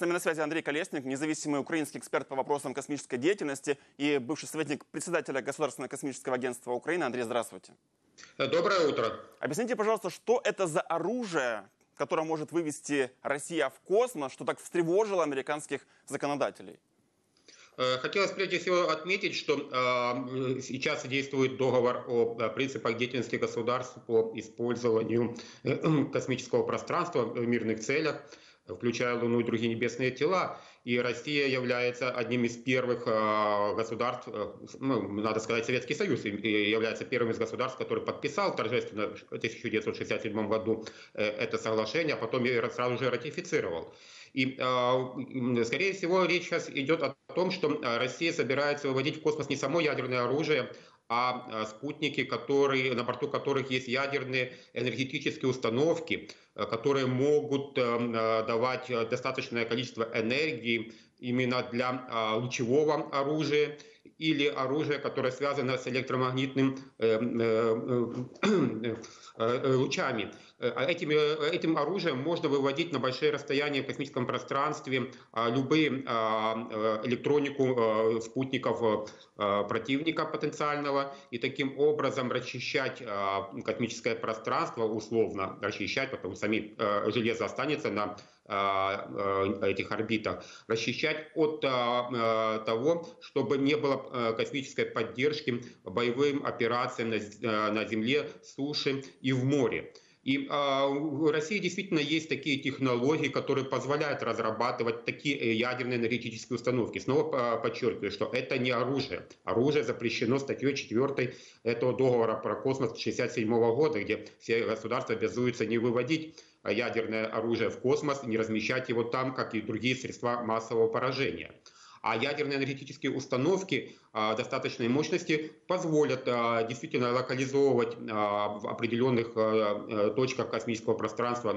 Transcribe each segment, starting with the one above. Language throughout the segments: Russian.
С нами на связи Андрей Колесник, независимый украинский эксперт по вопросам космической деятельности и бывший советник председателя Государственного космического агентства Украины. Андрей, здравствуйте. Доброе утро. Объясните, пожалуйста, что это за оружие, которое может вывести Россия в космос, что так встревожило американских законодателей? Э, хотелось прежде всего отметить, что э, сейчас действует договор о э, принципах деятельности государств по использованию космического пространства в мирных целях включая Луну и другие небесные тела. И Россия является одним из первых государств, ну, надо сказать, Советский Союз является первым из государств, который подписал торжественно в 1967 году это соглашение, а потом сразу же ратифицировал. И, скорее всего, речь сейчас идет о том, что Россия собирается выводить в космос не само ядерное оружие, а спутники, которые, на борту которых есть ядерные энергетические установки, которые могут давать достаточное количество энергии именно для лучевого оружия или оружия, которое связано с электромагнитным лучами. Этим, этим оружием можно выводить на большие расстояния в космическом пространстве любые электронику спутников противника потенциального и таким образом расчищать космическое пространство условно, расчищать, потому что сами железо останется на этих орбитах, расчищать от того, чтобы не было космической поддержки боевым операциям на Земле, суше и в море. И а, в России действительно есть такие технологии, которые позволяют разрабатывать такие э, ядерные энергетические установки. Снова подчеркиваю, что это не оружие. Оружие запрещено статьей 4 этого договора про космос 1967 года, где все государства обязуются не выводить ядерное оружие в космос, не размещать его там, как и другие средства массового поражения. А ядерные энергетические установки а, достаточной мощности позволят а, действительно локализовывать а, в определенных э, точках космического пространства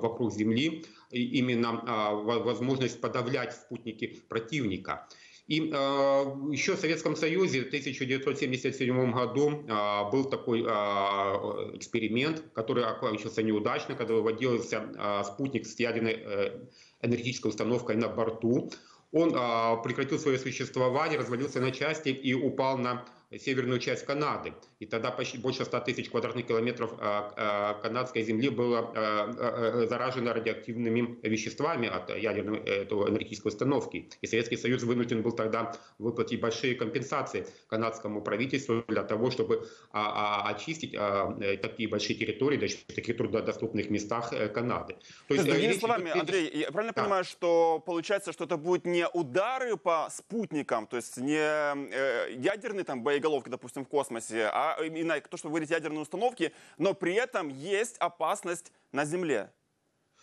вокруг Земли именно возможность подавлять спутники противника. И э, еще в Советском Союзе в 1977 году э, был такой э, эксперимент, который окончился неудачно, когда выводился э, спутник с ядерной э, энергетической установкой на борту. Он а, прекратил свое существование, развалился на части и упал на северную часть Канады. И тогда почти больше 100 тысяч квадратных километров а, а, канадской земли было а, заражено радиоактивными веществами от ядерной этого энергетической установки. И Советский Союз вынужден был тогда выплатить большие компенсации канадскому правительству для того, чтобы очистить такие большие территории, даже в таких труднодоступных местах э, Канады. То есть, Другими словами, Андрей, я правильно да. понимаю, что получается, что это будет не удары по спутникам, то есть не э, ядерный там боеголовки, боеголовки, допустим, в космосе, а именно то, что вы говорите, ядерные установки, но при этом есть опасность на Земле.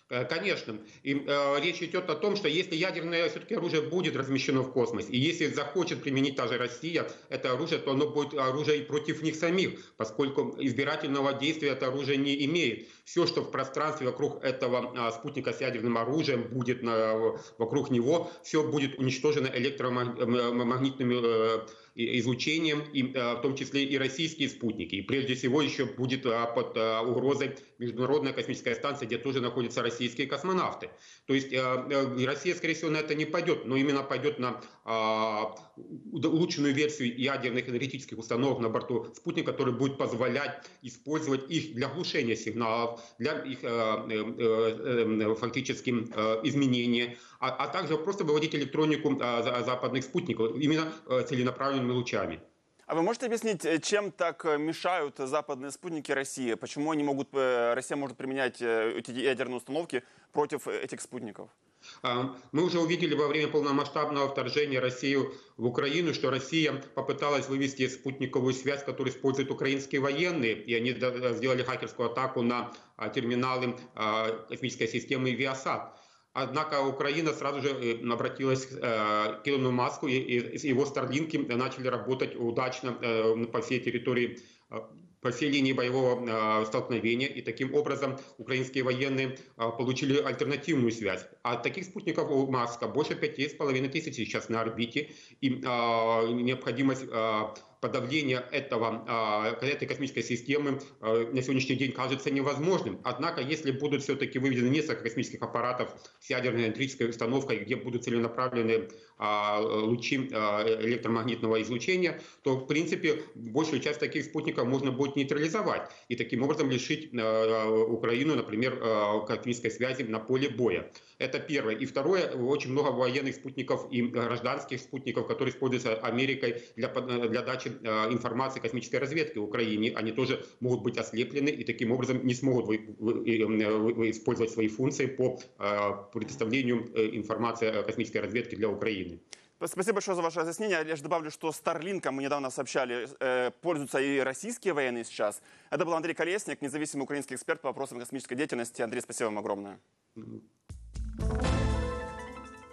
Э, конечно. И э, речь идет о том, что если ядерное все-таки оружие будет размещено в космосе, и если захочет применить та же Россия это оружие, то оно будет оружие и против них самих, поскольку избирательного действия это оружие не имеет. Все, что в пространстве вокруг этого э, спутника с ядерным оружием будет на, вокруг него, все будет уничтожено электромагнитными э, излучением, и, э, в том числе и российские спутники. И прежде всего еще будет э, под э, угрозой Международная космическая станция, где тоже находятся российские космонавты. То есть Россия, скорее всего, на это не пойдет, но именно пойдет на улучшенную версию ядерных энергетических установок на борту спутника, который будет позволять использовать их для глушения сигналов, для их фактически изменения, а, а также просто выводить электронику западных спутников именно целенаправленными лучами. А вы можете объяснить, э, чем так э, мешают западные спутники России? Почему они могут, э, Россия может применять эти ядерные установки против этих спутников? А, мы уже увидели во время полномасштабного вторжения России в Украину, что Россия попыталась вывести спутниковую связь, которую используют украинские военные, и они сделали хакерскую атаку на а, терминалы а, космической системы Viasat. Однако Украина сразу же э, обратилась э, к Илону Маску, и его старлинки начали работать удачно э, по всей территории по линии боевого столкновения, и таким образом украинские военные получили альтернативную связь. А таких спутников у Маска больше пяти с половиной тысяч сейчас на орбите, и необходимость подавление этого, этой космической системы на сегодняшний день кажется невозможным. Однако, если будут все-таки выведены несколько космических аппаратов с ядерной электрической установкой, где будут целенаправлены лучи электромагнитного излучения, то, в принципе, большую часть таких спутников можно будет нейтрализовать и таким образом лишить Украину, например, космической связи на поле боя. Это первое. И второе, очень много военных спутников и гражданских спутников, которые используются Америкой для, для дачи э, информации космической разведки в Украине. Они тоже могут быть ослеплены и таким образом не смогут вы, вы, вы, использовать свои функции по э, предоставлению э, информации о космической разведке для Украины. Спасибо большое за ваше разъяснение. Я лишь добавлю, что Starlink, мы недавно сообщали, э, пользуются и российские военные сейчас. Это был Андрей Колесник, независимый украинский эксперт по вопросам космической деятельности. Андрей, спасибо вам огромное. Thank you.